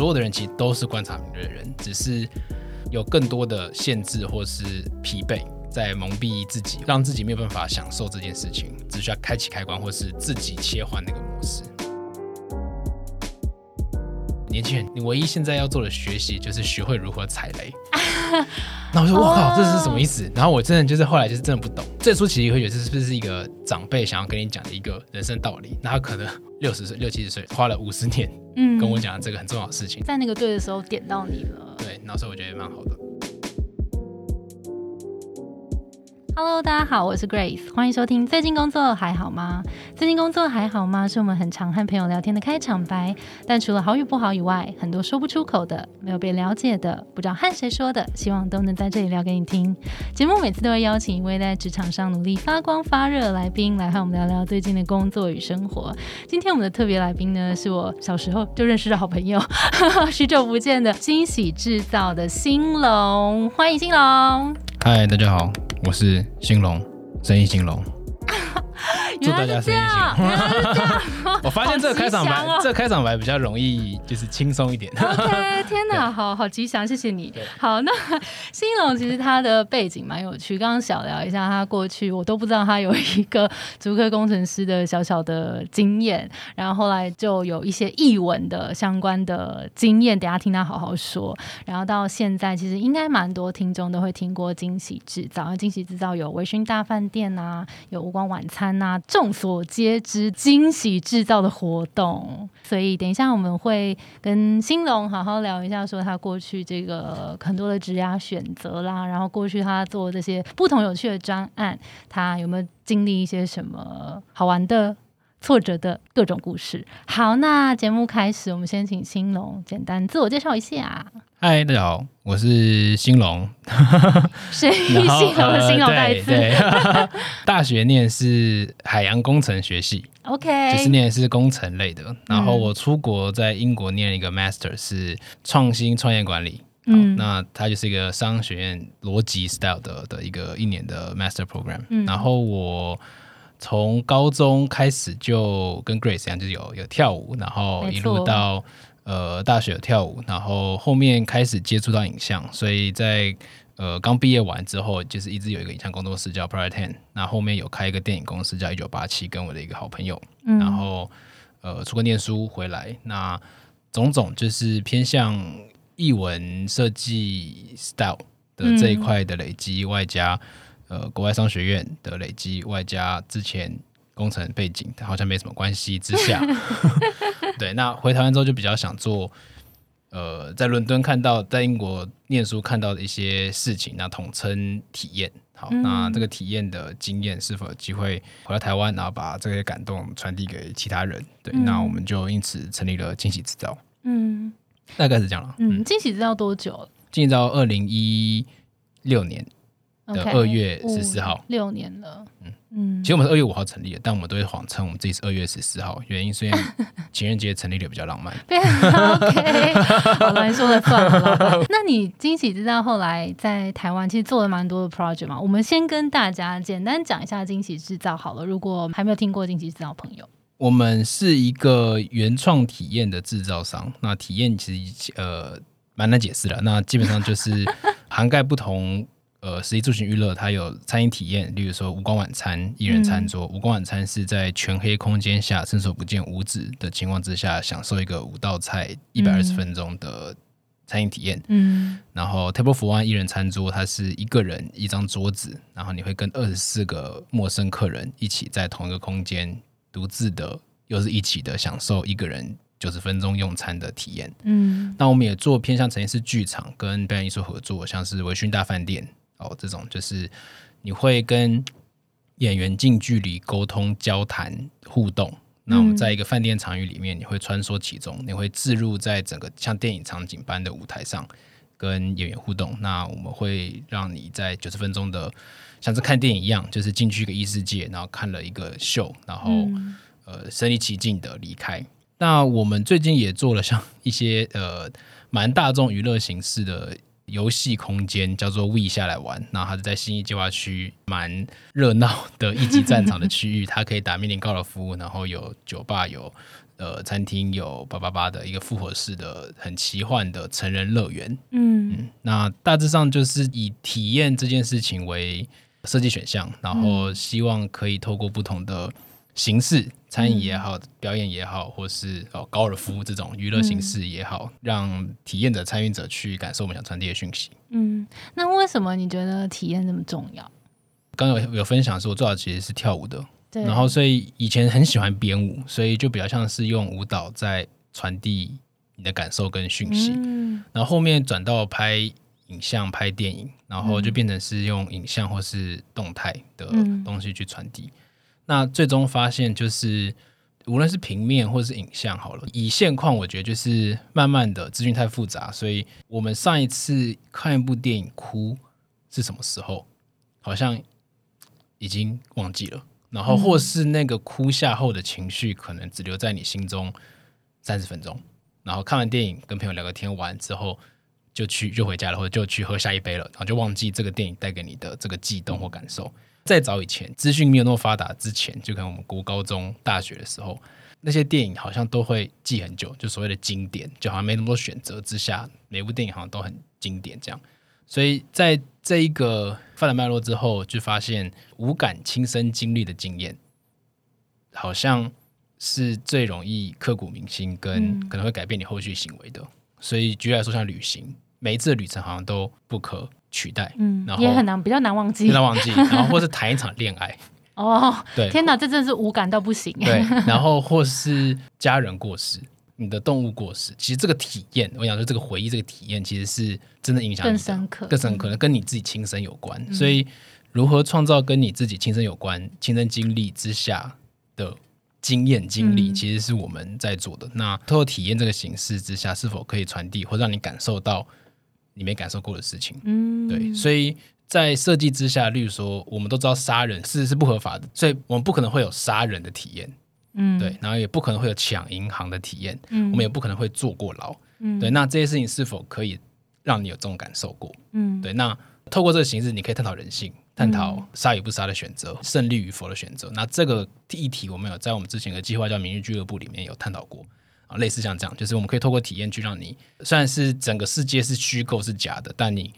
所有的人其实都是观察敏锐的人，只是有更多的限制或是疲惫在蒙蔽自己，让自己没有办法享受这件事情，只需要开启开关或是自己切换那个模式。年轻人，你唯一现在要做的学习就是学会如何踩雷。那我说，我靠，这是什么意思？然后我真的就是后来就是真的不懂。最初其实会觉得这是不是一个长辈想要跟你讲的一个人生道理？那他可能 六十岁、六七十岁，花了五十年，嗯，跟我讲这个很重要的事情，在那个对的时候点到你了。对，那时候我觉得也蛮好的。Hello，大家好，我是 Grace，欢迎收听。最近工作还好吗？最近工作还好吗？是我们很常和朋友聊天的开场白。但除了好与不好以外，很多说不出口的、没有被了解的、不知道和谁说的，希望都能在这里聊给你听。节目每次都会邀请一位在职场上努力发光发热的来宾来和我们聊聊最近的工作与生活。今天我们的特别来宾呢，是我小时候就认识的好朋友，许久不见的惊喜制造的兴隆，欢迎兴隆。嗨，大家好。我是兴隆，生意兴隆。祝大家生意兴隆。我发现这个开场白，这个开场白比较容易，就是轻松一点。OK，天哪，好好吉祥，谢谢你。好，那新龙其实他的背景蛮有趣，刚刚小聊一下他过去，我都不知道他有一个足科工程师的小小的经验，然后后来就有一些译文的相关的经验，等下听他好好说。然后到现在，其实应该蛮多听众都会听过惊喜制造，惊喜制造有微醺大饭店啊，有无光晚餐。那众所皆知，惊喜制造的活动，所以等一下我们会跟兴隆好好聊一下，说他过去这个很多的职涯选择啦，然后过去他做这些不同有趣的专案，他有没有经历一些什么好玩的、挫折的各种故事？好，那节目开始，我们先请兴隆简单自我介绍一下。嗨，大家好，我是兴隆。谁？兴隆，兴隆在对，大学念是海洋工程学系，OK，就是念的是工程类的。然后我出国在英国念了一个 Master，是创新创业管理。嗯，那它就是一个商学院逻辑 style 的的一个一年的 Master Program。嗯，然后我从高中开始就跟 Grace 一样，就是有有跳舞，然后一路到。呃，大学跳舞，然后后面开始接触到影像，所以在呃刚毕业完之后，就是一直有一个影像工作室叫 Prior Ten，那后面有开一个电影公司叫一九八七，跟我的一个好朋友，然后呃出国念书回来，那种种就是偏向译文设计 style 的这一块的累积，外加呃国外商学院的累积，外加之前。工程背景好像没什么关系之下，对，那回台湾之后就比较想做，呃，在伦敦看到，在英国念书看到的一些事情，那统称体验。好，那这个体验的经验是否有机会回到台湾，然后把这些感动传递给其他人？对，那我们就因此成立了惊喜制造。嗯，大概是这样了。嗯，惊喜制造多久了？惊喜到二零一六年的二月十四号，六年了。嗯。嗯，其实我们是二月五号成立的，但我们都会谎称我们自己是二月十四号。原因虽然 情人节成立的比较浪漫。对，OK，好了，你说的算了。那你惊喜知道后来在台湾其实做了蛮多的 project 嘛？我们先跟大家简单讲一下惊喜制造好了。如果还没有听过惊喜制造朋友，我们是一个原创体验的制造商。那体验其实呃蛮难解释的，那基本上就是涵盖不同。呃，实际住行娱乐，它有餐饮体验，例如说无光晚餐、一人餐桌。无光晚餐是在全黑空间下伸手不见五指的情况之下，享受一个五道菜一百二十分钟的餐饮体验。嗯，然后 Table for One 一人餐桌，它是一个人一张桌子，然后你会跟二十四个陌生客人一起在同一个空间独自的，又是一起的享受一个人九十分钟用餐的体验。嗯，那我们也做偏向成是剧场跟表演艺术合作，像是维勋大饭店。哦，这种就是你会跟演员近距离沟通、交谈、互动。那我们在一个饭店场域里面，你会穿梭其中，你会置入在整个像电影场景般的舞台上，跟演员互动。那我们会让你在九十分钟的像是看电影一样，就是进去一个异世界，然后看了一个秀，然后呃身临其境的离开。那我们最近也做了像一些呃蛮大众娱乐形式的。游戏空间叫做 We 下来玩，然后它是在新一计划区 蛮热闹的一级战场的区域，它可以打迷你高尔夫，然后有酒吧，有呃餐厅，有八八八的一个复合式的很奇幻的成人乐园。嗯嗯，那大致上就是以体验这件事情为设计选项，然后希望可以透过不同的形式，餐饮也好，表演也好，或是哦高尔夫这种娱乐形式也好，让体验者、参与者去感受我们想传递的讯息。嗯，那为什么你觉得体验这么重要？刚有有分享说，我最早其实是跳舞的，对，然后所以以前很喜欢编舞，所以就比较像是用舞蹈在传递你的感受跟讯息。嗯然后后面转到拍影像、拍电影，然后就变成是用影像或是动态的嗯东西去传递。那最终发现就是，无论是平面或是影像，好了，以现况我觉得就是慢慢的资讯太复杂，所以我们上一次看一部电影哭是什么时候，好像已经忘记了。然后或是那个哭下后的情绪，可能只留在你心中三十分钟。然后看完电影跟朋友聊个天完之后，就去就回家了，或者就去喝下一杯了，然后就忘记这个电影带给你的这个悸动或感受。再早以前，资讯没有那么发达之前，就可能我们国高中、大学的时候，那些电影好像都会记很久，就所谓的经典，就好像没那么多选择之下，每部电影好像都很经典这样。所以在这一个发展脉络之后，就发现无感亲身经历的经验，好像是最容易刻骨铭心，跟嗯可能会改变你后续行为的。所以举例来说，像旅行，每一次的旅程好像都不可取代，嗯然，后也很难，比较难忘记不。要忘记，然后或是谈一场恋爱，哦，对天哪，这真的是无感到不行。对，然后或是家人过世。你的动物过世，其实这个体验，我想说这个回忆，这个体验其实是真的影响更深刻更深刻，可能跟你自己亲身有关。所以，如何创造跟你自己亲身有关、亲身经历之下的经验经历，嗯其实是我们在做的。那透过体验这个形式之下，是否可以传递或让你感受到你没感受过的事情？嗯，对，所以在设计之下，例如说，我们都知道杀人是是不合法的，所以我们不可能会有杀人的体验，嗯，对，然后也不可能会有抢银行的体验，嗯，我们也不可能会坐过牢，嗯。对。那这些事情是否可以让你有这种感受过？嗯。对，那透过这个形式，你可以探讨人性，探讨杀与不杀的选择，胜利与否的选择。那这个议题，我们有在我们之前的计划叫“明日俱乐部”里面有探讨过啊，类似像这样，就是我们可以透过体验去让你，虽然是整个世界是虚构是假的，但你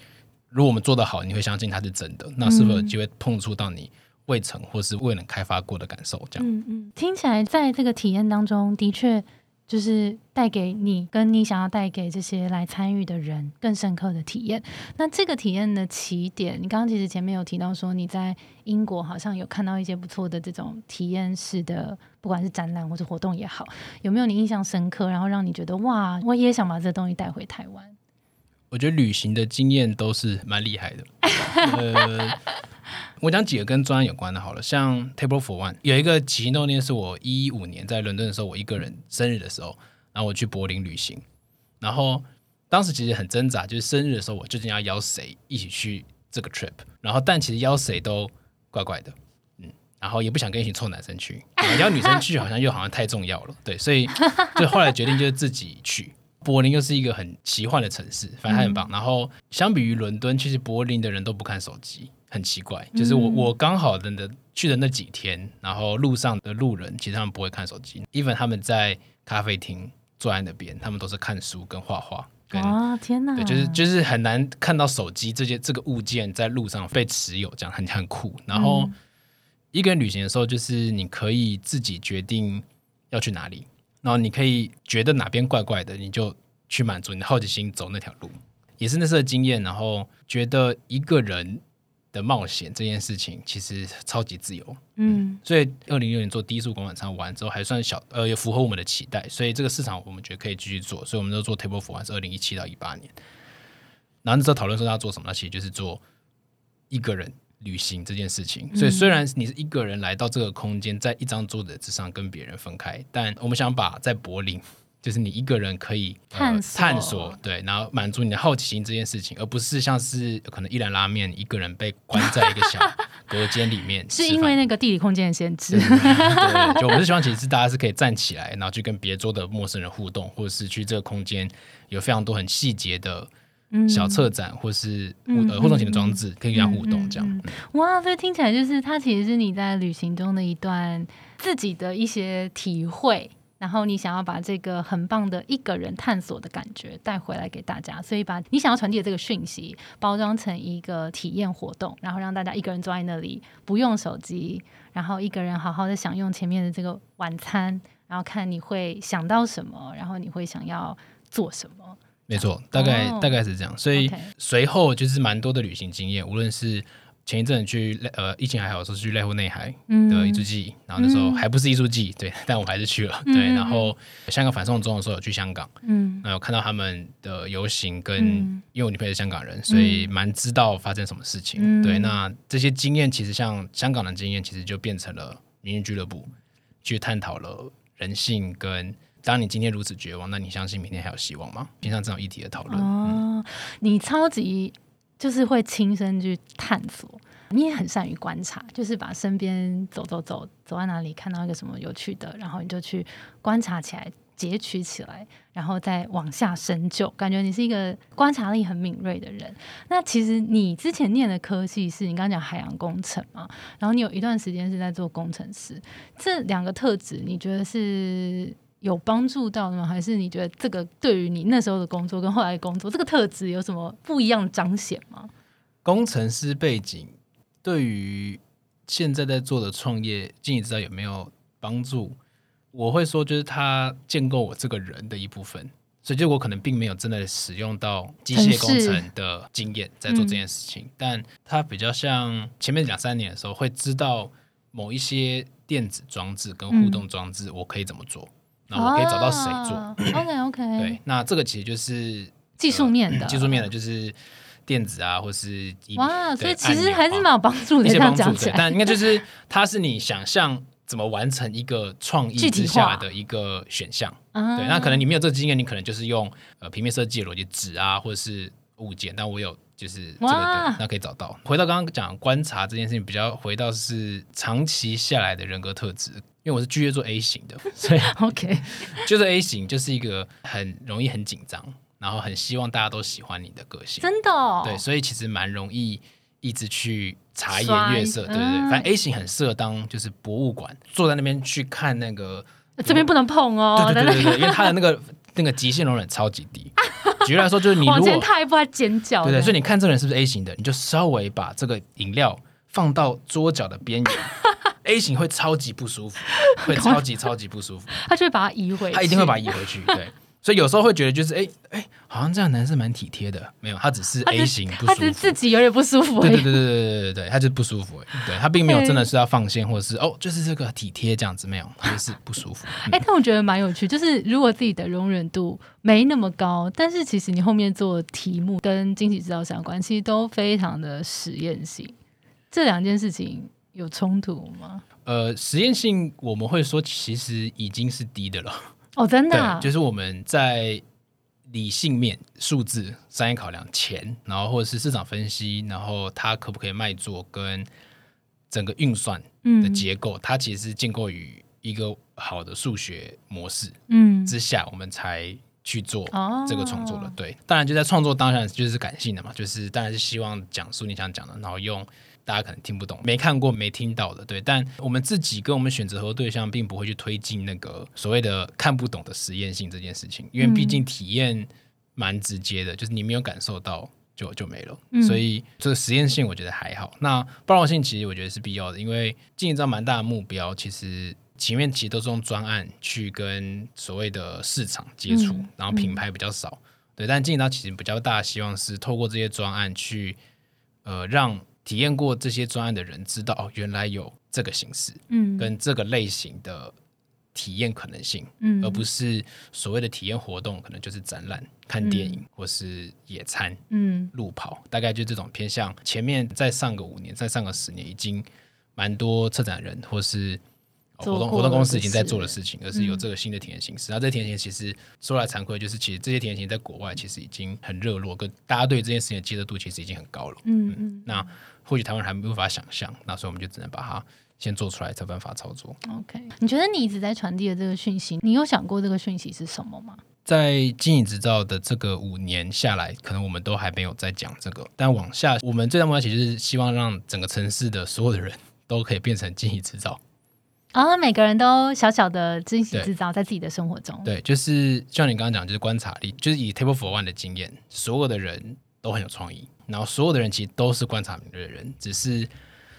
如果我们做得好，你会相信它是真的。那是否有机会碰触到你未曾或是未能开发过的感受？这样，嗯嗯，听起来在这个体验当中，的确就是带给你跟你想要带给这些来参与的人更深刻的体验。那这个体验的起点，你刚刚其实前面有提到说你在英国好像有看到一些不错的这种体验式的，不管是展览或者活动也好，有没有你印象深刻，然后让你觉得哇，我也想把这东西带回台湾？我觉得旅行的经验都是蛮厉害的。我讲几个跟专案有关的，好了，像 Table for One 有一个起心动念，是我一五年在伦敦的时候，我一个人生日的时候，然后我去柏林旅行，然后当时其实很挣扎，就是生日的时候我究竟要邀谁一起去这个 trip，然后但其实邀谁都怪怪的。嗯，然后也不想跟一群臭男生去，邀女生去好像又好像太重要了，对，所以就后来决定就是自己去。柏林又是一个很奇幻的城市，反正它很棒。然后相比于伦敦，其实柏林的人都不看手机，很奇怪。就是我嗯我刚好的的去的那几天，然后路上的路人其实他们不会看手机，even 他们在咖啡厅坐在那边，他们都是看书跟画画。跟哇，天哪！对，就是就是很难看到手机这些这个物件在路上被持有，这样很很酷。然后嗯一个人旅行的时候，就是你可以自己决定要去哪里，然后你可以觉得哪边怪怪的，你就去满足你的好奇心，走那条路，也是那次的经验。然后觉得一个人的冒险这件事情其实超级自由，嗯所以二零一六年做低速广场餐完之后，还算小，呃，也符合我们的期待，所以这个市场我们觉得可以继续做，所以我们就做 Table for One 是二零一七到一八年，然后那时候讨论说要做什么，那其实就是做一个人旅行这件事情。所以虽然你是一个人来到这个空间，在一张桌子之上跟别人分开，但我们想把在柏林。就是你一个人可以、呃探索。探索，对，然后满足你的好奇心这件事情，而不是像是可能一兰拉面一个人被关在一个小 隔间里面，是因为那个地理空间的限制。对，。就我是希望其实是大家是可以站起来，然后去跟别桌的陌生人互动，或者是去这个空间有非常多很细节的嗯小策展，或是互嗯呃互动型的装置，可以跟他互动这样。嗯。嗯哇，这听起来就是它其实是你在旅行中的一段自己的一些体会，然后你想要把这个很棒的一个人探索的感觉带回来给大家，所以把你想要传递的这个讯息包装成一个体验活动，然后让大家一个人坐在那里不用手机，然后一个人好好的享用前面的这个晚餐，然后看你会想到什么，然后你会想要做什么。没错，大概、哦大概是这样。所以随后就是蛮多的旅行经验，无论是前一阵去呃疫情还好的时候是去濑户内海嗯的艺术季，然后那时候嗯还不是艺术季，对，但我还是去了，嗯对。嗯然后香港反送中的时候有去香港，嗯那有看到他们的游行跟，嗯因为我女朋友是香港人，所以蛮知道发生什么事情。嗯对，那这些经验其实像香港的经验，其实就变成了民运俱乐部去探讨了人性跟。当你今天如此绝望，那你相信明天还有希望吗？偏向这种议题的讨论。嗯哦，你超级就是会亲身去探索，你也很善于观察，就是把身边走走走走在哪里看到一个什么有趣的，然后你就去观察起来。截取起来，然后再往下深究，感觉你是一个观察力很敏锐的人。那其实你之前念的科系是你刚刚讲海洋工程嘛，然后你有一段时间是在做工程师，这两个特质你觉得是有帮助到的吗？还是你觉得这个对于你那时候的工作跟后来的工作这个特质有什么不一样的彰显吗？工程师背景对于现在在做的创业，经营之道有没有帮助？我会说，就是他建构我这个人的一部分，所以就我可能并没有真的使用到机械工程的经验在做这件事情，但他比较像前面两三年的时候，会知道某一些电子装置跟互动装置我可以怎么做，然后我可以找到谁做。？OK OK，对，那这个其实就是技术面的，技术面的，就是电子啊，或是仪哇，所以其实还是蛮有帮助的。这样一些帮助的，讲起来，但应该就是它是你想象怎么完成一个创意之下的一个选项。啊对，那可能你没有这个经验，你可能就是用呃平面设计的逻辑纸啊，或者是物件，但我有就是这个那可以找到。回到刚刚讲观察这件事情，比较回到是长期下来的人格特质。因为我是巨蟹座 A 型的，所以 OK，就是 A 型就是一个很容易很紧张，然后很希望大家都喜欢你的个性。真的哦，对，所以其实蛮容易一直去察刷言悦色，对不对。嗯反正 A 型很适合当就是博物馆，坐在那边去看那个，这边不能碰哦，对对对对对，因为他的那个那个极限容忍超级低。举例来说，就是你往前踏一步，还尖叫，对对，所以你看这个人是不是 A 型的，你就稍微把这个饮料放到桌角的边缘 A 型会超级不舒服，会 超级超级不舒服。他就会把它移回，他一定会把它移回去。对，所以有时候会觉得，就是哎哎，好像这样男生蛮体贴的。没有，他只是 A 型不舒服，他只自己有点不舒服。对对对对对对对，他就是不舒服。对他并没有真的是要放心，或者是哦，就是这个体贴这样子没有，他就是不舒服。哎，但我觉得蛮有趣，就是如果自己的容忍度没那么高，但是其实你后面做题目跟惊喜制造相关，其实都非常的实验性。这两件事情。有冲突吗？呃，实验性我们会说其实已经是低的了，哦，真的、啊，就是我们在理性面、数字、商业考量、钱，然后或者是市场分析，然后它可不可以卖座跟整个运算的嗯。结构，它其实是建构于一个好的数学模式嗯。之下，我们才去做哦这个创作的。对，当然就在创作当然就是感性的嘛，就是当然是希望讲述你想讲的，然后用大家可能听不懂、没看过、没听到的。对，但我们自己跟我们选择合作对象，并不会去推进那个所谓的看不懂的实验性这件事情，因为毕竟体验蛮直接的，就是你没有感受到。就就没了，嗯所以这个实验性我觉得还好。那包容性其实我觉得是必要的，因为经营章蛮大的目标，其实前面其实都是用专案去跟所谓的市场接触，嗯然后品牌比较少。对，但经营到其实比较大的希望是透过这些专案去，呃，让体验过这些专案的人知道哦，原来有这个形式嗯跟这个类型的体验可能性，嗯而不是所谓的体验活动，可能就是展览、看电影、或是野餐。嗯路跑，大概就这种偏向。前面再上个五年，再上个十年，已经蛮多策展人或是呃活动活动公司已经在做的事情，而是有这个新的体验形式。然后这体验形式其实说来惭愧，就是其实这些体验形式在国外其实已经很热络，跟大家对这件事情的接受度其实已经很高了。嗯嗯那或许台湾人还没有办法想象，那所以我们就只能把它先做出来，才有办法操作。，OK。你觉得你一直在传递的这个讯息，你有想过这个讯息是什么吗？在经营执照的这个五年下来，可能我们都还没有在讲这个，但往下，我们最大目标其实是希望让整个城市的所有的人 都可以变成经营执照。啊，每个人都小小的惊喜制造在自己的生活中。对，就是像你刚刚讲，就是观察力，就是以 Table for One 的经验，所有的人都很有创意，然后所有的人其实都是观察敏锐的人，只是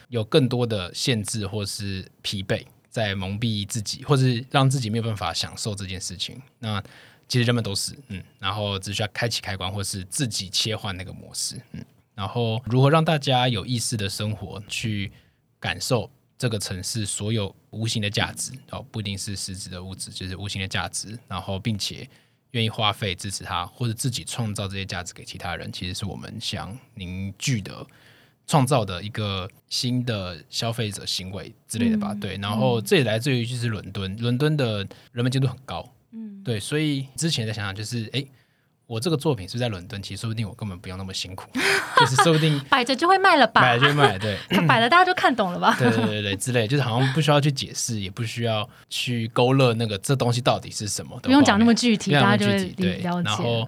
有更多的限制或是疲惫在蒙蔽自己，或是让自己没有办法享受这件事情。那其实人们都是，嗯，然后只需要开启开关，或是自己切换那个模式，嗯，然后如何让大家有意识的生活，去感受这个城市所有无形的价值，哦，不一定是实质的物质，就是无形的价值，然后并且愿意花费支持他，或者自己创造这些价值给其他人，其实是我们想凝聚的。创造的一个新的消费者行为之类的吧，对，然后这也来自于就是伦敦，伦敦的人们接度很高，嗯，对，所以之前在想想就是，哎，我这个作品是在伦敦，其实说不定我根本不用那么辛苦，就是说不定摆着就会卖了吧，摆着就卖，对，摆了大家就看懂了吧，对对对对，之类，就是好像不需要去解释，也不需要去勾勒那个这东西到底是什么，不用讲那么具体，大家就会了解。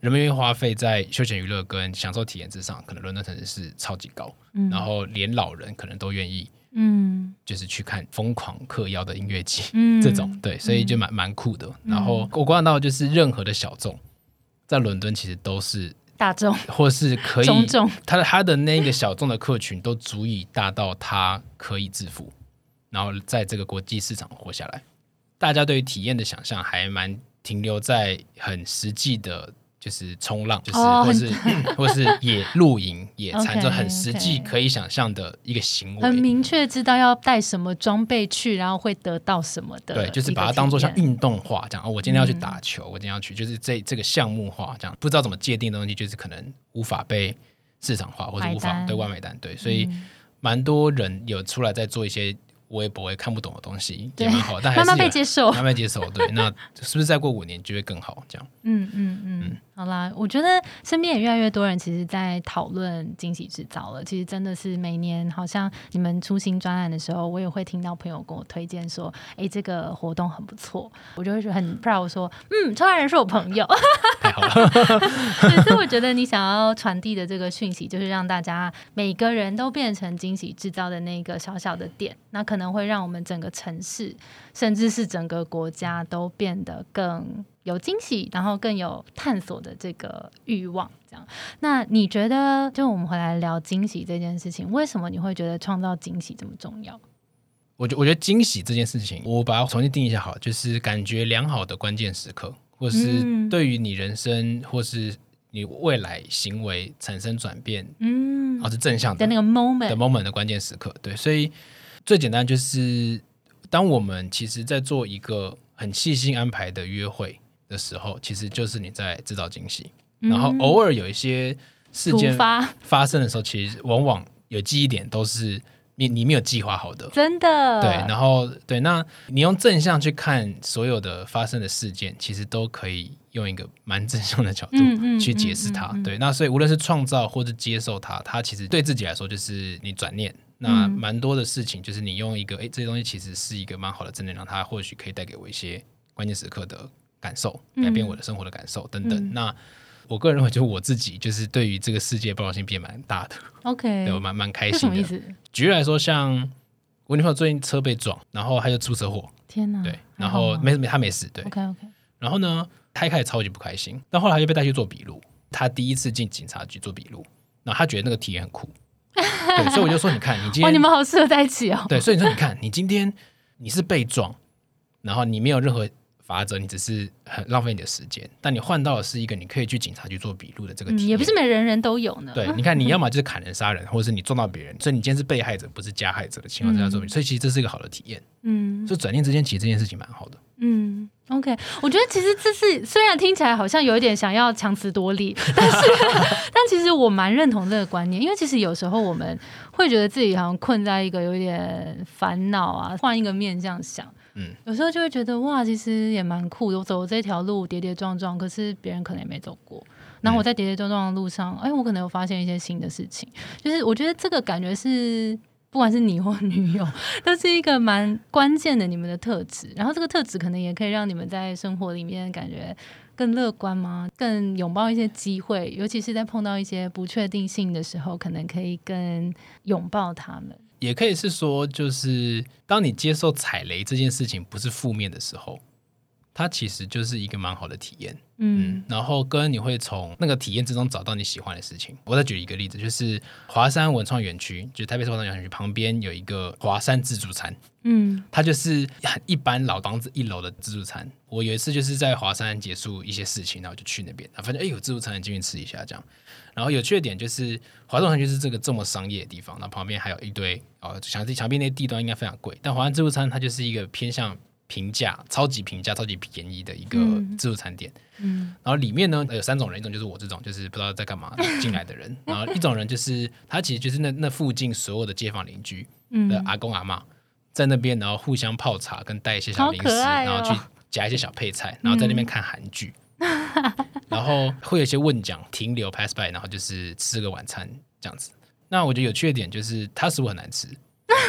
人们愿意花费在休闲娱乐跟享受体验之上，可能伦敦城市是超级高，然后连老人可能都愿意，嗯，就是去看疯狂嗑药的音乐节，嗯，这种对，所以就蛮蛮酷的。然后我观察到，就是任何的小众，在伦敦其实都是大众，或是可以中众，他的他的那个小众的客群都足以大到他可以致富，然后在这个国际市场活下来。大家对于体验的想象还蛮停留在很实际的。就是冲浪，就是或是或是野 露营、野餐，这很实际可以想象的一个行为。很明确知道要带什么装备去，然后会得到什么的。对，就是把它当做像运动化这样。哦，我今天要去打球，我今天要去，就是这这个项目化这样。不知道怎么界定的东西，就是可能无法被市场化，或者无法对外买单。对，所以蛮多人有出来在做一些。我也不会看不懂的东西也蛮好，但 慢慢被接受，慢慢接受。对，那是不是再过五年就会更好？这样，嗯嗯嗯。好啦，我觉得身边也越来越多人其实，在讨论惊喜制造了。其实真的是每年，好像你们出新专案的时候，我也会听到朋友跟我推荐说：“哎，这个活动很不错。”我就会觉得很 proud，说：“嗯，创办人是我朋友。”太好了。所以我觉得你想要传递的这个讯息，就是让大家每个人都变成惊喜制造的那个小小的点，那可能会让我们整个城市，甚至是整个国家都变得更。有惊喜，然后更有探索的这个欲望，这样。那你觉得，就我们回来聊惊喜这件事情，为什么你会觉得创造惊喜这么重要？我觉我觉得惊喜这件事情，我把它重新定义一下，好，就是感觉良好的关键时刻，或是对于你人生或是你未来行为产生转变，嗯，而是正向的那个 moment 的 moment 的关键时刻。对，所以最简单就是，当我们其实在做一个很细心安排的约会。的时候，其实就是你在制造惊喜，然后偶尔有一些事件发生的时候，其实往往有记忆点都是你你没有计划好的，真的对。然后对，那你用正向去看所有的发生的事件，其实都可以用一个蛮正向的角度去解释它。对，那所以无论是创造或者接受它，它其实对自己来说就是你转念，那蛮多的事情就是你用一个哎这些东西其实是一个蛮好的正能量，它或许可以带给我一些关键时刻的。感受改变我的生活的感受等等。那我个人认为，就是我自己就是对于这个世界包容性变蛮大的。OK，对我蛮蛮开心的。什举例来说，像我女朋友最近车被撞，然后她就出车祸。天哪！对，然后没没她没死。对，OK OK。然后呢，她一开始超级不开心，但后来就被带去做笔录。她第一次进警察局做笔录，然后她觉得那个体验很酷。对，所以我就说，你看，你今天 你们好适合在一起哦。对，所以你说，你看，你今天你是被撞，然后你没有任何。法则，你只是很浪费你的时间，但你换到的是一个你可以去警察局做笔录的这个体验，也不是每人人都有呢。对，你看，你要么就是砍人杀人，或者是你撞到别人，所以你今天是被害者，不是加害者的情况下做，所以其实这是一个好的体验。嗯，所以转念之间，其实这件事情蛮好的。嗯，OK，我觉得其实这是虽然听起来好像有一点想要强词夺理，但是 但其实我蛮认同这个观念，因为其实有时候我们会觉得自己好像困在一个有点烦恼啊，换一个面这样想。嗯，有时候就会觉得哇，其实也蛮酷的。我走这条路跌跌撞撞，可是别人可能也没走过。然后我在跌跌撞撞的路上，哎，我可能有发现一些新的事情。就是我觉得这个感觉是，不管是你或女友，都是一个蛮关键的你们的特质。然后这个特质可能也可以让你们在生活里面感觉更乐观吗？更拥抱一些机会，尤其是在碰到一些不确定性的时候，可能可以更拥抱他们。也可以是说，就是当你接受踩雷这件事情不是负面的时候，它其实就是一个蛮好的体验。嗯然后跟你会从那个体验之中找到你喜欢的事情。我再举一个例子，就是华山文创园区，就是台北市文创园区旁边有一个华山自助餐，嗯它就是很一般老房子一楼的自助餐。我有一次就是在华山结束一些事情，然后就去那边，啊发现哎有自助餐，进去吃一下这样。然后有趣的点就是华山园区是这个这么商业的地方，那旁边还有一堆哦墙壁墙壁那些地段应该非常贵，但华山自助餐它就是一个偏向平价、超级平价、超级便宜的一个嗯自助餐店。嗯然后里面呢有三种人，一种就是我这种就是不知道在干嘛进来的人，然后一种人就是他其实就是那那附近所有的街坊邻居的嗯，阿公阿妈在那边，然后互相泡茶跟带一些小零食，哦然后去夹一些小配菜，然后在那边看韩剧，然后会有一些问讲停留 pass by，然后就是吃个晚餐这样子。那我觉得有趣的点就是它食物很难吃，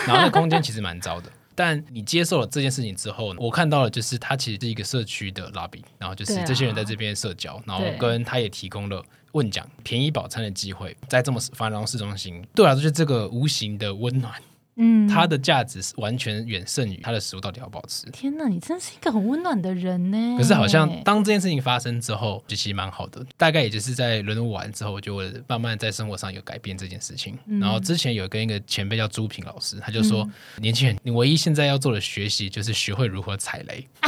然后那空间其实蛮糟的。但你接受了这件事情之后，我看到了就是它其实是一个社区的 lobby，然后就是这些人在这边社交，然后跟他也提供了问讲便宜饱餐的机会，在这么繁荣市中心，对我来说就是这个无形的温暖，嗯，它的价值是完全远胜于它的食物到底好不好吃。天哪，你真是一个很温暖的人呢。可是好像当这件事情发生之后，就其实蛮好的。大概也就是在伦敦玩之后，我就慢慢在生活上有改变这件事情。嗯然后之前有跟一个前辈叫朱平老师，他就说：“年轻人，你唯一现在要做的学习就是学会如何踩雷。”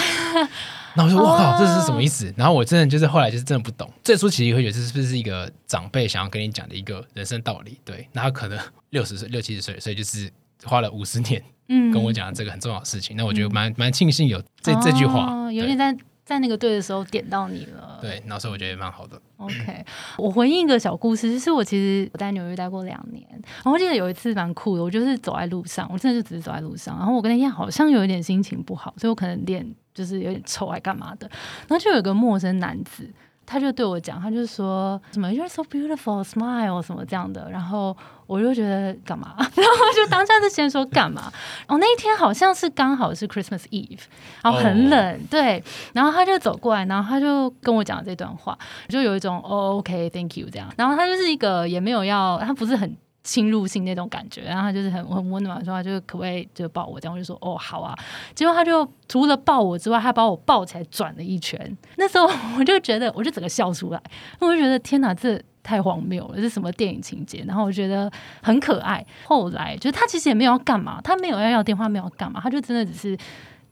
然后我说：“我靠，这是什么意思？”然后我真的就是后来就是真的不懂。最初其实会觉得这是不是一个长辈想要跟你讲的一个人生道理？对，那他可能六十岁、六七十岁，所以就是花了五十年嗯跟我讲这个很重要的事情。那我觉得蛮蛮庆幸有这这句话，有点在在那个对的时候点到你了。对，然后所以我觉得蛮好的。OK，我回应一个小故事，就是我其实我在纽约待过两年，然后我记得有一次蛮酷的，我就是走在路上，我真的就只是走在路上，然后我跟那天好像有一点心情不好，所以我可能脸就是有点臭还干嘛的，然后就有一个陌生男子。他就对我讲，他就说什么 "You're so beautiful, smile" 什么这样的，然后我就觉得干嘛？然后就当下就先说干嘛？哦，那一天好像是刚好是 Christmas Eve，然后很冷对，然后他就走过来，然后他就跟我讲这段话，就有一种哦，OK，Thank you 这样。然后他就是一个也没有要，他不是很侵入性那种感觉，然后他就是很很温暖，说他就可不可以就抱我这样，我就说哦好啊。结果他就除了抱我之外，他把我抱起来转了一圈。那时候我就觉得，我就整个笑出来，我就觉得天哪，这太荒谬了，这什么电影情节？然后我觉得很可爱。后来就是他其实也没有要干嘛，他没有要要电话，没有要干嘛，他就真的只是。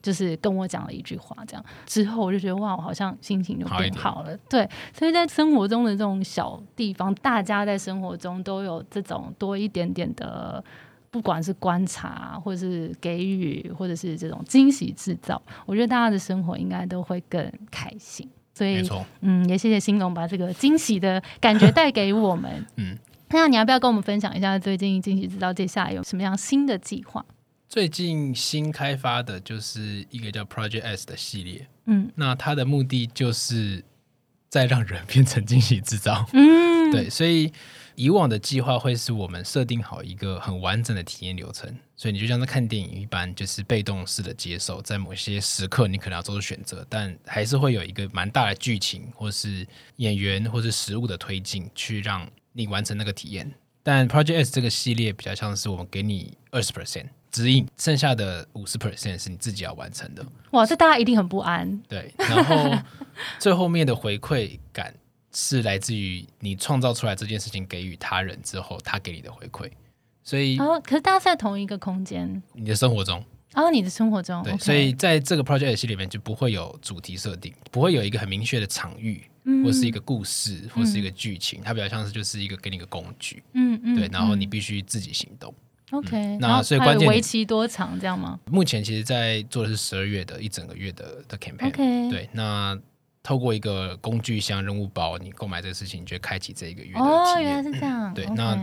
就是跟我讲了一句话，这样之后我就觉得哇，我好像心情就变好了。对，所以在生活中的这种小地方，大家在生活中都有这种多一点点的，不管是观察，或者是给予，或者是这种惊喜制造，我觉得大家的生活应该都会更开心。所以，嗯，也谢谢兴隆把这个惊喜的感觉带给我们。嗯，那你要不要跟我们分享一下最近惊喜制造接下来有什么样新的计划？最近新开发的就是一个叫 Project S 的系列，嗯。那它的目的就是再让人变成惊喜制造。嗯，对，所以以往的计划会是我们设定好一个很完整的体验流程，所以你就像在看电影一般，就是被动式的接受，在某些时刻你可能要做出选择，但还是会有一个蛮大的剧情，或是演员或是食物的推进，去让你完成那个体验。但 Project S 这个系列比较像是我们给你二十。percent 指引，剩下的五十 percent 是你自己要完成的。哇，这大家一定很不安。对，然后 最后面的回馈感是来自于你创造出来这件事情给予他人之后，他给你的回馈。所以哦，可是大家在同一个空间，你的生活中，然、后你的生活中，对所以在这个 project 系里面就不会有主题设定，不会有一个很明确的场域，嗯或是一个故事，或是一个剧情，它比较像是就是一个给你一个工具，嗯嗯，对，然后你嗯必须自己行动。OK，那所以关键为期多长这样吗目前其实，在做的是十二月的一整个月的的 campaign，？OK，，对，那透过一个工具箱任务包，你购买这个事情，你就开启这一个月的哦，体验。原来是这样。对那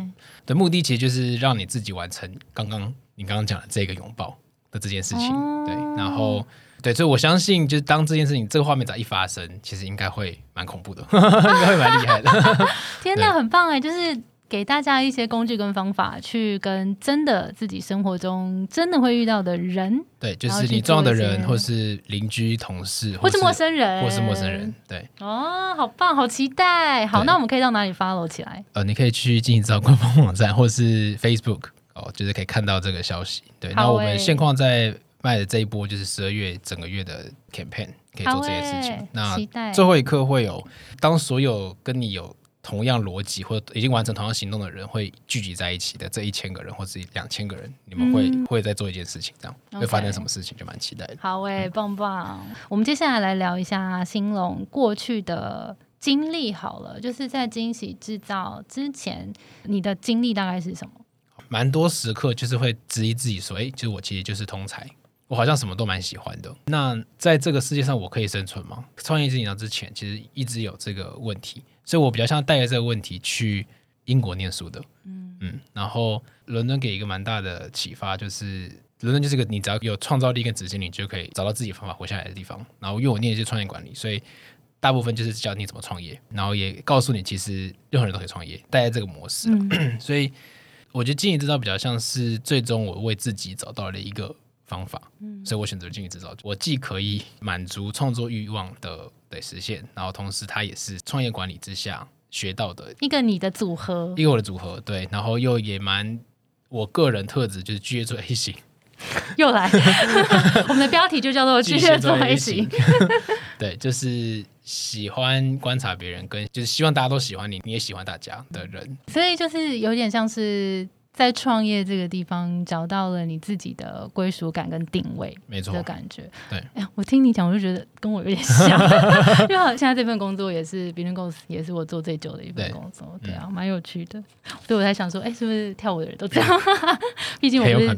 的目的其实就是让你自己完成刚刚你刚刚讲的这个拥抱的这件事情。哦对，然后对，所以我相信，就是当这件事情这个画面只要一发生，其实应该会蛮恐怖的，应该会蛮厉害的。天哪，很棒哎！就是给大家一些工具跟方法，去跟真的自己生活中真的会遇到的人，对，就是你重要的人，或是邻居、同事，或是陌生人，或是陌生人。。对，哦，好棒，好期待！好，那我们可以到哪里 follow 起来？呃，你可以去进行到官方网站，或是 Facebook 哦，就是可以看到这个消息。对，好那我们欸现况在卖的这一波就是十二月整个月的 campaign 可以做这些事情。欸那期待最后一刻会有，当所有跟你有同样逻辑或者已经完成同样行动的人会聚集在一起的这一千个人或者两千个人，你们会、嗯会在做一件事情，这样会发生什么事情就蛮期待的。好诶、棒棒！我们接下来来聊一下兴隆过去的经历好了，就是在惊喜制造之前，你的经历大概是什么？蛮多时刻就是会质疑自己说，哎、其实我其实就是通才，我好像什么都蛮喜欢的。那在这个世界上，我可以生存吗？创业进行之前，其实一直有这个问题，所以我比较像带着这个问题去英国念书的。嗯嗯，然后伦敦给一个蛮大的启发，就是伦敦就是个你只要有创造力跟执行力，你就可以找到自己方法活下来的地方。然后因为我念的是创业管理，所以大部分就是教你怎么创业，然后也告诉你其实任何人都可以创业，带着这个模式。嗯 所以我觉得经营之道比较像是最终我为自己找到了一个方法，嗯。所以我选择经营制造。我既可以满足创作欲望的的实现，然后同时它也是创业管理之下学到的一个你的组合。一个我的组合，对，然后又也蛮我个人特质就是巨蟹座 A 型，又来，我们的标题就叫做 巨蟹座 A 型。对，就是喜欢观察别人，跟就是希望大家都喜欢你，你也喜欢大家的人，所以就是有点像是在创业这个地方找到了你自己的归属感跟定位没错的，感觉。对哎呀，我听你讲，我就觉得跟我有点像，因为好像现在这份工作也是 b i l l i n g o s 也是我做最久的一份工作，对啊，蛮有趣的。所以我在想说，哎，是不是跳舞的人都这样？毕竟我不是。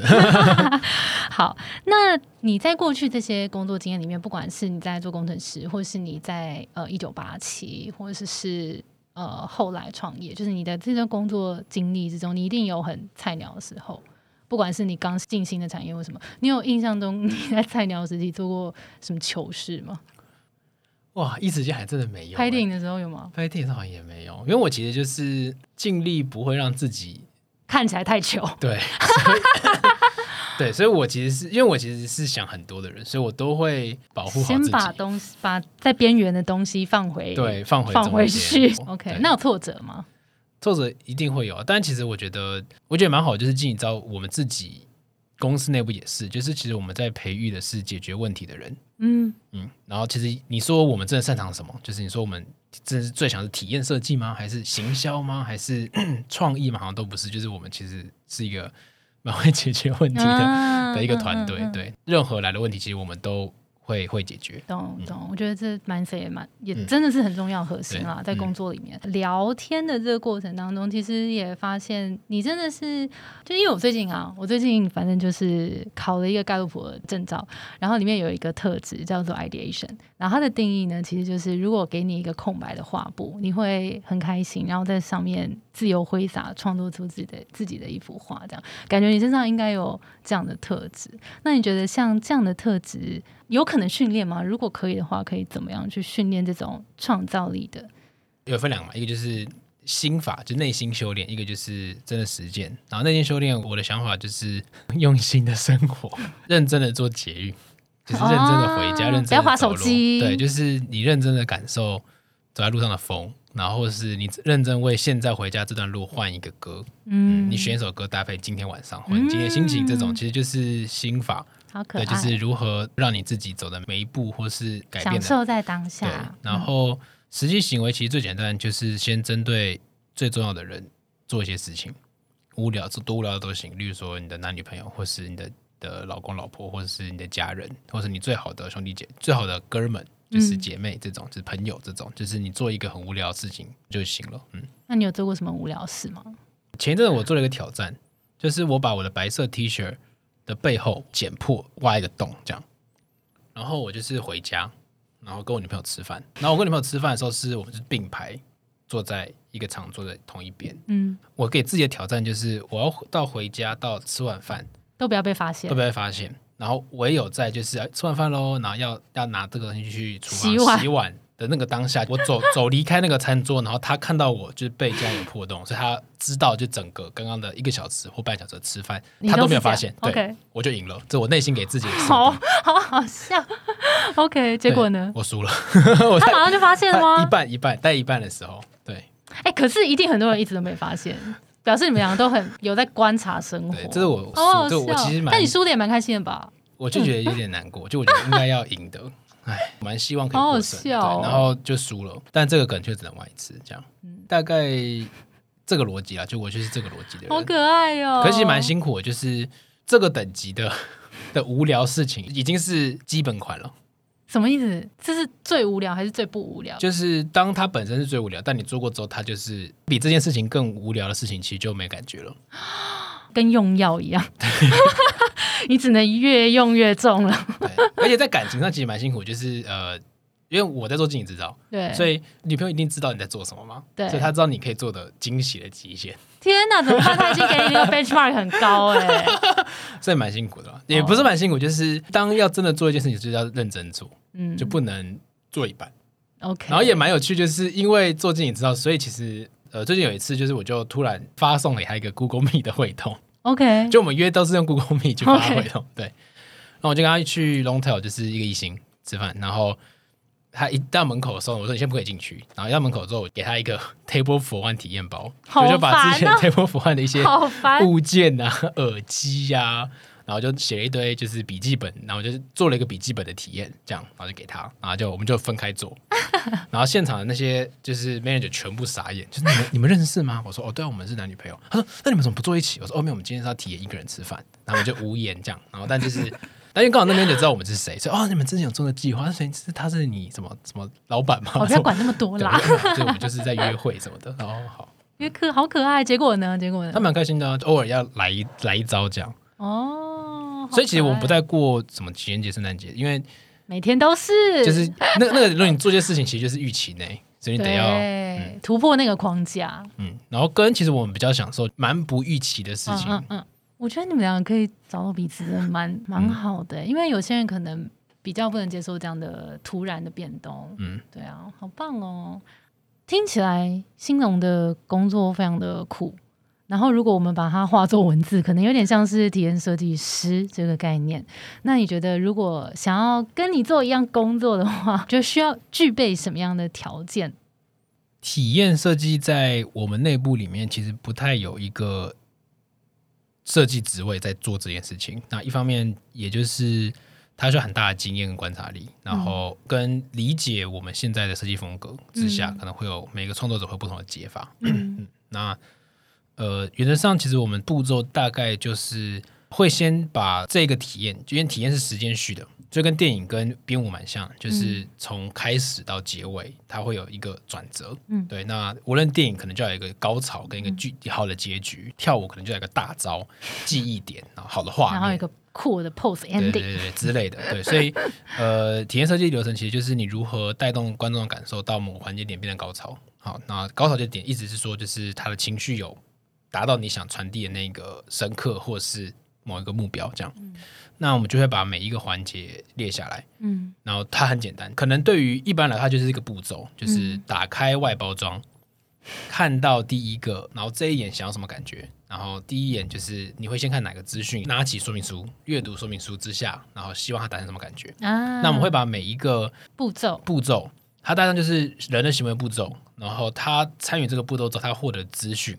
好，那你在过去这些工作经验里面，不管是你在做工程师，或是你在呃一九八七，或者是呃后来创业，就是你的这段工作经历之中，你一定有很菜鸟的时候。不管是你刚进新的产业或什么，你有印象中你在菜鸟时期做过什么糗事吗？哇，一时间还真的没有、拍电影，的时候有吗？拍电影好像也没有，因为我其实就是尽力不会让自己看起来太糗，对，对，所以我其实是因为我其实是想很多的人，所以我都会保护好先自己，把东西把在边缘的东西放回，对放回放回去。OK，那有挫折吗？挫折一定会有啊，但其实我觉得，我觉得蛮好，就是进知道我们自己公司内部也是，就是其实我们在培育的是解决问题的人，嗯，嗯，然后其实你说我们真的擅长什么？就是你说我们真的是最想是体验设计吗？还是行销吗？还是 创意吗？好像都不是，就是我们其实是一个蛮会解决问题的、啊 的一个团队。嗯嗯嗯对，任何来的问题，其实我们都会会解决。懂懂，我觉得这 mindset 也蛮也嗯真的是很重要核心啦，对在工作里面、聊天的这个过程当中，其实也发现你真的是，就因为我最近啊，我最近反正就是考了一个盖洛普的证照，然后里面有一个特质叫做 ideation，然后它的定义呢，其实就是如果给你一个空白的画布，你会很开心，然后在上面自由挥洒，创作出自己的自己的一幅画，这样感觉你身上应该有这样的特质。那你觉得像这样的特质有可能训练吗？如果可以的话，可以怎么样去训练这种创造力的？有分两个嘛，一个就是心法，就内心修炼；一个就是真的实践。然后内心修炼，我的想法就是用心的生活，认真的做捷运，就是认真的回家，哦认真的不要滑手机。对，就是你认真的感受走在路上的风，然后是你认真为现在回家这段路换一个歌，嗯你选一首歌搭配今天晚上或者你今天心情，这种嗯。其实就是心法。对，好可爱，就是如何让你自己走的每一步或是改变享的受在当对。下。，然后实际行为其实最简单，就是先针对最重要的人做一些事情，无聊多无聊的都行，例如说你的男女朋友，或是你的的老公老婆，或者是你的家人，或是你最好的兄弟姐、最好的哥们，就是嗯姐妹这种，就是朋友这种，就是你做一个很无聊的事情就行了。嗯，那你有做过什么无聊事吗？前一阵子我做了一个挑战，就是我把我的白色 T 恤的背后剪破，挖一个洞，这样。然后我就是回家，然后跟我女朋友吃饭。然后我跟女朋友吃饭的时候，是我们是并排坐在一个场，坐在同一边。嗯，我给自己的挑战就是，我要到回家到吃晚饭都不要被发现都不。要被发现。然后唯有在就是哎吃完饭喽，然后要要拿这个东西去厨房洗碗洗碗的那个当下，我走走离开那个餐桌，然后他看到我就是背竟然有破洞，所以他知道就整个刚刚的一个小时或半小时的吃饭，他都没有发现，对我就赢了，这我内心给自己的 好好好笑。OK，结果呢？我输了，他马上就发现了吗一？半一半带一半的时候，对，哎、可是一定很多人一直都没发现，表示你们两个都很有在观察生活。对，这是我好好输，对我其实蛮但你输的也蛮开心的吧？我就觉得有点难过，就我觉得应该要赢的，哎，蛮希望可以好好获胜，对，然后就输了，但这个梗却只能玩一次，这样，大概这个逻辑啊，就我就是这个逻辑的人，好可爱哦！可是其实蛮辛苦的，就是这个等级的 的无聊事情已经是基本款了，什么意思？这是最无聊还是最不无聊？就是当它本身是最无聊，但你做过之后，它就是比这件事情更无聊的事情，其实就没感觉了。跟用药一样，你只能越用越重了。对，而且在感情上其实蛮辛苦，就是呃，因为我在做经营执照，对，所以女朋友一定知道你在做什么嘛，对所以她知道你可以做的惊喜的极限，天哪，怎么办？他已经给你那个 benchmark 很高哎、所以蛮辛苦的啦，也不是蛮辛苦，就是当要真的做一件事情，就是要认真做，嗯。就不能做一半。，OK，然后也蛮有趣，就是因为做经理知道，所以其实呃最近有一次，就是我就突然发送给他一个 Google Meet 的会通，OK，就我们约都是用 Google Meet 去发会通，对。然后我就跟他去 Longtail，就是一个异星吃饭，然后他一到门口的时候，我说你先不可以进去，然后一到门口之后，我给他一个 Table for One 体验包，好我就把之前 Table for One 的一些。物件啊、耳机呀、然后就写了一堆就是笔记本，然后就是做了一个笔记本的体验，这样，然后就给他，然后就我们就分开做，然后现场的那些就是 manager 全部傻眼，就是你们你们认识吗？我说哦，对啊，我们是男女朋友。他说那你们怎么不坐一起？我说哦，没有，我们今天是要体验一个人吃饭，然后我们就无言这样，然后但就是。但因为刚好那边就知道我们是谁，所以哦，你们之前有做的计划，谁是他是你什么什么老板吗？我不要管那么多对，啦，对我们就是在约会什么的。然后好，因为可好可爱。结果呢？结果呢他？蛮开心的啊，偶尔要来一来一招这样。哦，所以其实我们不可爱太过什么情人节、圣诞节，因为每天都是，就是那那个，如果你做些事情，其实就是预期内，所以你得要对突破那个框架。嗯，然后跟其实我们比较享受蛮不预期的事情，嗯嗯嗯，我觉得你们两个可以找到彼此，蛮蛮好的。因为有些人可能比较不能接受这样的突然的变动。嗯，对啊，好棒哦！听起来兴隆的工作非常的苦。然后，如果我们把它化作文字，可能有点像是体验设计师这个概念。那你觉得，如果想要跟你做一样工作的话，就需要具备什么样的条件？体验设计在我们内部里面其实不太有一个设计职位在做这件事情。那一方面，也就是它需要很大的经验跟观察力，然后跟理解我们现在的设计风格之下，嗯可能会有每个创作者会有不同的解法。嗯 那呃，原则上其实我们步骤大概就是会先把这个体验，因为体验是时间序的，就跟电影跟编舞蛮像，就是从开始到结尾，它会有一个转折。嗯对。那无论电影可能就要有一个高潮跟一个剧好的结局，跳舞可能就要有一个大招、记忆点，然后好的画面，然后一个酷的 pose 对 ending。对对对之类的，对，所以呃，体验设计流程其实就是你如何带动观众的感受到某个环节点变成高潮。好，那高潮的点一直是说，就是他的情绪有达到你想传递的那个深刻，或是某一个目标这样。那我们就会把每一个环节列下来，嗯。然后它很简单，可能对于一般来说它就是一个步骤，就是打开外包装，看到第一个，然后这一眼想要什么感觉，然后第一眼就是你会先看哪个资讯，拿起说明书，阅读说明书之下，然后希望它达成什么感觉。啊，那我们会把每一个步骤。步骤，它大概就是人的行为步骤，然后他参与这个步骤之后，他获得资讯，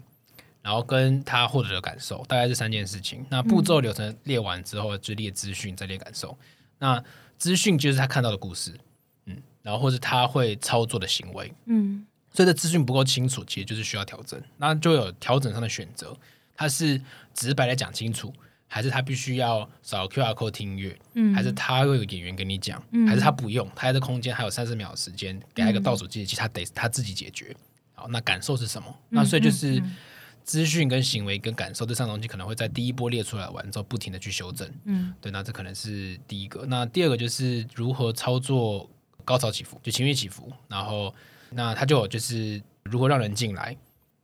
然后跟他获得的感受，大概是三件事情。那步骤流程列完之后，就列资讯，再列感受。那资讯就是他看到的故事，嗯，然后或是他会操作的行为。嗯所以这资讯不够清楚，其实就是需要调整。那就有调整上的选择，他是直白的讲清楚，还是他必须要扫 QR code 听音乐，嗯，还是他会有演员跟你讲，嗯还是他不用，他在这空间还有三十秒的时间，给他一个倒数计时器，他得他自己解决。好，那感受是什么？那所以就是嗯资讯跟行为跟感受这三种东西，可能会在第一波列出来完之后，不停的去修正。嗯对，那这可能是第一个。那第二个就是如何操作高潮起伏，就情绪起伏。然后，那他就有就是如何让人进来。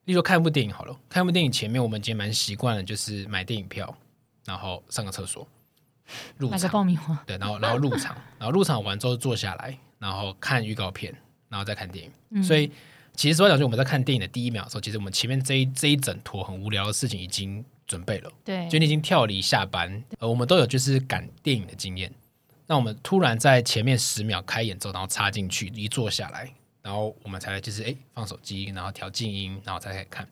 例如说看一部电影好了，看一部电影前面我们已经蛮习惯了，就是买电影票，然后上个厕所，入买个场，爆米花，对，然后然后入场，然后入场完之后坐下来，然后看预告片，然后再看电影。嗯所以其实说来讲，就我们在看电影的第一秒的时候，其实我们前面这一这一整坨很无聊的事情已经准备了。对，就你已经跳离下班，呃，我们都有就是赶电影的经验。那我们突然在前面十秒开演之后，然后插进去，一坐下来，然后我们才就是哎放手机，然后调静音，然后才开始看。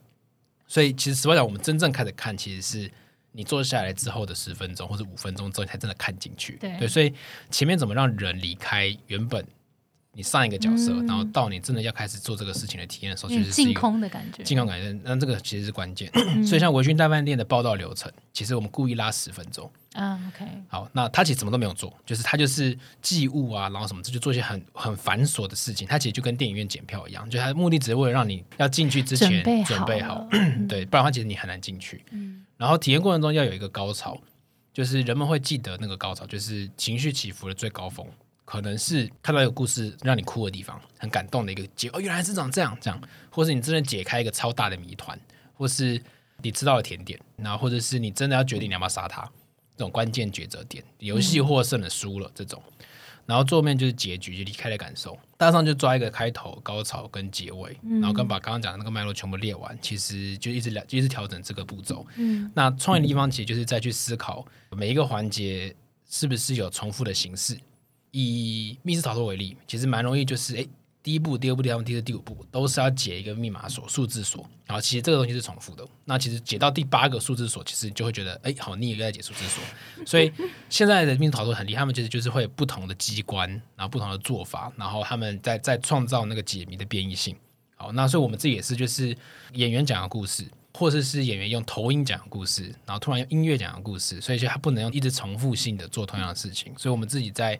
所以其实实话讲，我们真正开始看，其实是你坐下来之后的十分钟或者五分钟之后，你才真的看进去。对所以前面怎么让人离开原本你上一个角色，嗯然后到你真的要开始做这个事情的体验的时候，有点净其实是一个空的感觉。健康感觉，那这个其实是关键。嗯所以像维讯大饭店的报道流程，其实我们故意拉十分钟。啊，OK，好，那他其实什么都没有做，就是他就是寄物啊，然后什么，这就做一些很很繁琐的事情。他其实就跟电影院检票一样，就他的目的只是为了让你要进去之前准备好对，不然的话其实你很难进去。嗯然后体验过程中要有一个高潮，就是人们会记得那个高潮，就是情绪起伏的最高峰，可能是看到一个故事让你哭的地方，很感动的一个结，哦，原来是长这样这样，或是你真的解开一个超大的谜团，或是你吃到了甜点，然后或者是你真的要决定你要不要杀他，这种关键抉择点，游戏获胜了输了这种。然后最后面就是结局，就离开的感受。大上就抓一个开头、高潮跟结尾，然后跟把刚刚讲的那个脉络全部列完，其实就一直聊，就一直调整这个步骤。嗯那创意的地方其实就是再去思考每一个环节是不是有重复的形式。以密室逃脱为例，其实蛮容易，就是诶，第一步、第二步、第三步、第四、第五步都是要解一个密码锁、数字锁，然后其实这个东西是重复的。那其实解到第八个数字锁，其实你就会觉得诶，好腻，又在解数字锁。所以现在的密室逃脱很厉害，他们其实就是会有不同的机关，然后不同的做法，然后他们在在创造那个解谜的变异性。好，那所以我们自己也是，就是演员讲的故事，或者是演员用投影讲故事，然后突然用音乐讲故事，所以就他不能用一直重复性的做同样的事情。所以我们自己在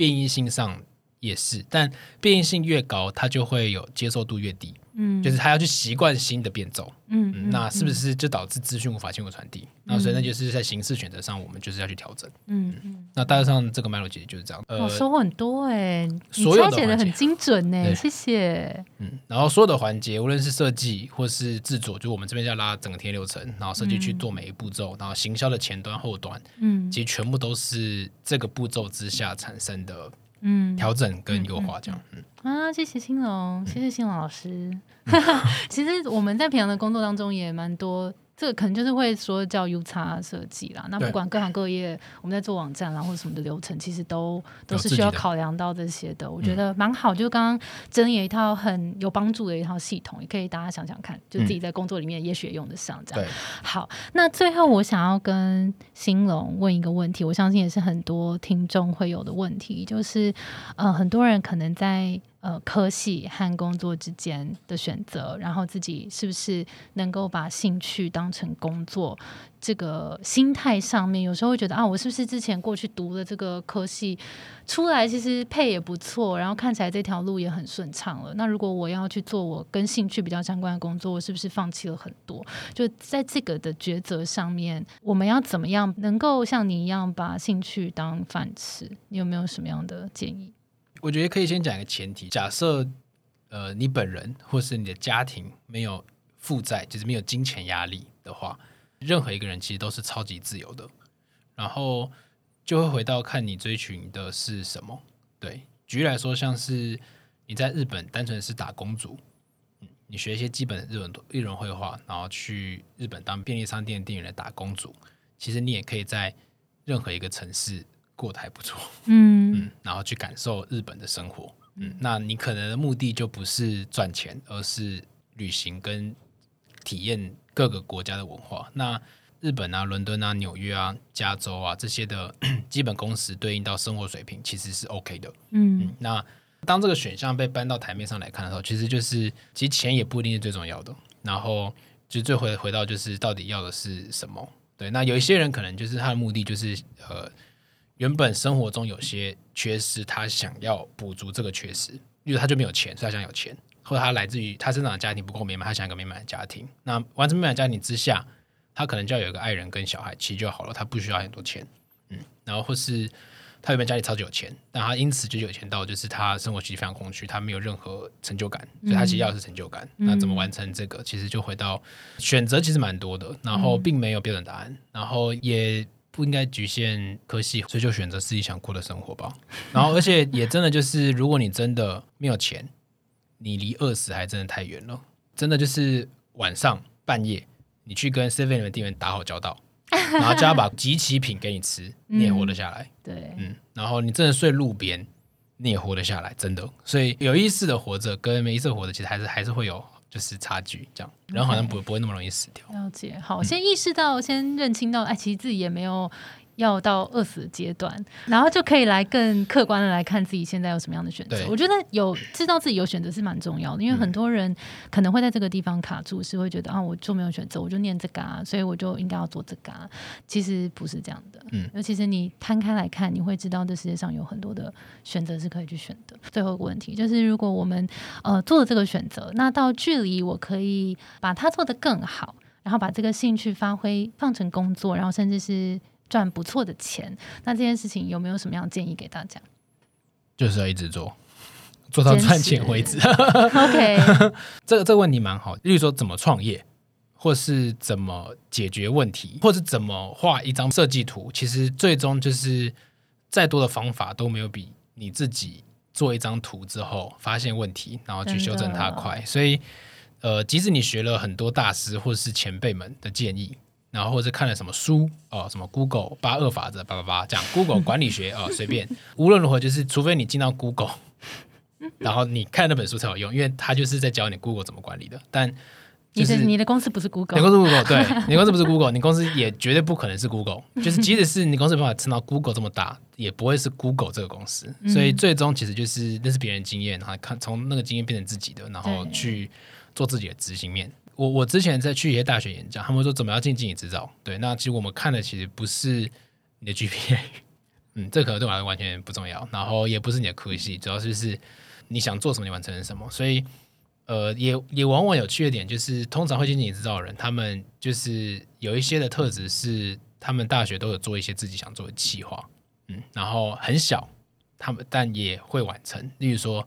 变异性上也是，但变异性越高，它就会有接受度越低，嗯就是他要去习惯新的变奏。嗯嗯，那是不是就导致资讯无法清楚传递？那所以那就是在形式选择上，我们就是要去调整。嗯嗯，那大致上这个脉络其实就是这样。我呃，收获很多哎，你所有的拆解的很精准呢，对谢谢。嗯，然后所有的环节，无论是设计或是制作，就我们这边要拉整个贴流程，然后设计去做每一步骤，然后行销的前端后端，嗯其实全部都是这个步骤之下产生的嗯调整跟优化，这样。嗯，啊，谢谢青龙，谢谢青龙老师。其实我们在平常的工作当中也蛮多，这个可能就是会说叫 U 叉设计啦。那不管各行各业，我们在做网站啦或者什么的流程，其实都都是需要考量到这些的。我觉得蛮好，就刚刚整理了一套很有帮助的一套系统，也可以大家想想看，就自己在工作里面也许也用得上这样。对，好，那最后我想要跟兴隆问一个问题，我相信也是很多听众会有的问题，就是呃，很多人可能在呃科系和工作之间的选择，然后自己是不是能够把兴趣当成工作，这个心态上面，有时候会觉得啊，我是不是之前过去读的这个科系出来，其实配也不错，然后看起来这条路也很顺畅了。那如果我要去做我跟兴趣比较相关的工作，我是不是放弃了很多？就在这个的抉择上面，我们要怎么样能够像你一样把兴趣当饭吃？你有没有什么样的建议？我觉得可以先讲一个前提，假设呃你本人或是你的家庭没有负债，就是没有金钱压力的话，任何一个人其实都是超级自由的。然后就会回到看你追寻的是什么。对，举例来说，像是你在日本单纯是打工族，你学一些基本的日文日文绘画，然后去日本当便利商店店员的打工族，其实你也可以在任何一个城市过得还不错。嗯嗯，然后去感受日本的生活。嗯，那你可能的目的就不是赚钱，而是旅行跟体验各个国家的文化。那日本啊、伦敦啊、纽约啊、加州啊这些的 基本工时对应到生活水平，其实是 OK 的。嗯嗯，那当这个选项被搬到台面上来看的时候，其实就是其实钱也不一定是最重要的。然后就最回回到就是到底要的是什么？对，那有一些人可能就是他的目的就是呃，原本生活中有些缺失，他想要补足这个缺失，因为他就没有钱，所以他想有钱，或者他来自于他生长的家庭不够美满，他想要一个美满的家庭。那完成美满的家庭之下，他可能就要有一个爱人跟小孩，其实就好了，他不需要很多钱。嗯，然后或是他原本家里超级有钱，但他因此就有钱到就是他生活其实非常空虚，他没有任何成就感，所以他其实要的是成就感。那怎么完成这个？其实就回到选择其实蛮多的，然后并没有标准答案，然后也不应该局限科系，所以就选择自己想过的生活吧。然后而且也真的就是，如果你真的没有钱，你离饿死还真的太远了。真的就是晚上半夜，你去跟 Seven 的店员打好交道，然后叫他把集齐品给你吃，你也活得下来。对，嗯，然后你真的睡路边，你也活得下来，真的。所以有意识的活着跟没意识的活着，其实还是还是会有就是差距，这样人好像不不会那么容易死掉。了解，好，先意识到，先认清到，哎，其实自己也没有。要到饿死的阶段，然后就可以来更客观的来看自己现在有什么样的选择。我觉得有知道自己有选择是蛮重要的，因为很多人可能会在这个地方卡住，是会觉得啊，我就没有选择，我就念这个啊，所以我就应该要做这个。啊。其实不是这样的，嗯，尤其是你摊开来看，你会知道这世界上有很多的选择是可以去选的。最后一个问题就是，如果我们呃做了这个选择，那到距离我可以把它做得更好，然后把这个兴趣发挥放成工作，然后甚至是。赚不错的钱，那这件事情有没有什么样的建议给大家？就是要一直做，做到赚钱为止。OK，这个这个问题蛮好。例如说，怎么创业，或是怎么解决问题，或是怎么画一张设计图，其实最终就是再多的方法都没有比你自己做一张图之后发现问题，然后去修正它快。所以，呃，即使你学了很多大师或是前辈们的建议。然后或者看了什么书哦，什么 Google 八二法则，叭叭叭，讲 Google 管理学哦，随便，无论如何就是，除非你进到 Google，然后你看那本书才有用，因为他就是在教你 Google 怎么管理的。但就是你的公司不是 Google，你公司 Google 对，你公司不是 Google，你公司也绝对不可能是 Google，就是即使是你公司办法撑到 Google 这么大，也不会是 Google 这个公司。所以最终其实就是那是别人经验，然后看从那个经验变成自己的，然后去做自己的执行面。我我之前在去一些大学演讲，他们说怎么样进经营执照？对，那其实我们看的其实不是你的 GPA，嗯，这可能对我来说完全不重要。然后也不是你的科系，主要就是你想做什么，你完成什么。所以，呃，也也往往有趣的点就是，通常会进经营执照的人，他们就是有一些的特质是，他们大学都有做一些自己想做的计划，嗯，然后很小，他们但也会完成。例如说，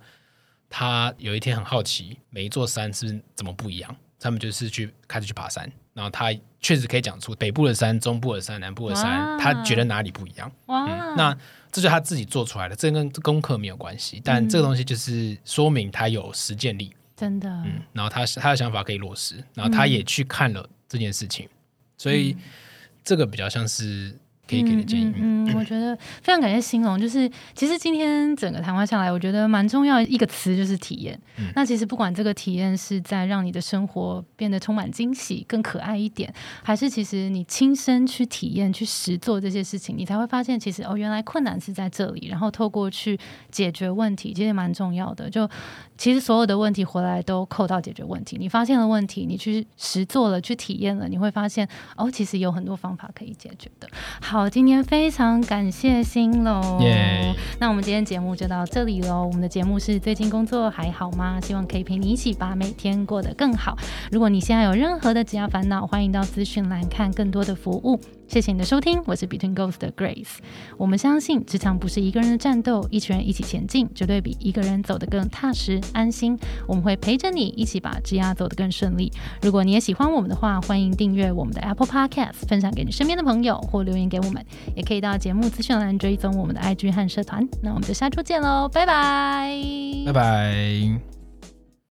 他有一天很好奇，每一座山是怎么不一样。他们就是去开始去爬山，然后他确实可以讲出北部的山、中部的山、南部的山，他觉得哪里不一样。哇！那这是他自己做出来的，这跟功课没有关系，但这个东西就是说明他有实践力，真的。嗯，然后他他的想法可以落实，然后他也去看了这件事情，所以这个比较像是。可以给的建议，嗯，我觉得非常感谢兴隆。就是其实今天整个谈话下来，我觉得蛮重要一个词就是体验。那其实不管这个体验是在让你的生活变得充满惊喜、更可爱一点，还是其实你亲身去体验、去实做这些事情，你才会发现其实哦，原来困难是在这里。然后透过去解决问题，其实蛮重要的。就其实所有的问题回来都扣到解决问题。你发现了问题，你去实做了、去体验了，你会发现哦，其实有很多方法可以解决的。好，今天非常感谢新龙。那我们今天节目就到这里喽。我们的节目是最近工作还好吗？希望可以陪你一起把每天过得更好。如果你现在有任何的职业烦恼，欢迎到资讯栏看更多的服务。谢谢你的收听，我是 Between Ghosts 的 Grace。我们相信职场不是一个人的战斗，一群人一起前进，绝对比一个人走得更踏实安心。我们会陪着你一起把职涯走得更顺利。如果你也喜欢我们的话，欢迎订阅我们的 Apple Podcast，分享给你身边的朋友，或留言给我们。也可以到节目资讯栏追踪我们的 IG 和社团。那我们就下周见喽，拜拜，拜拜。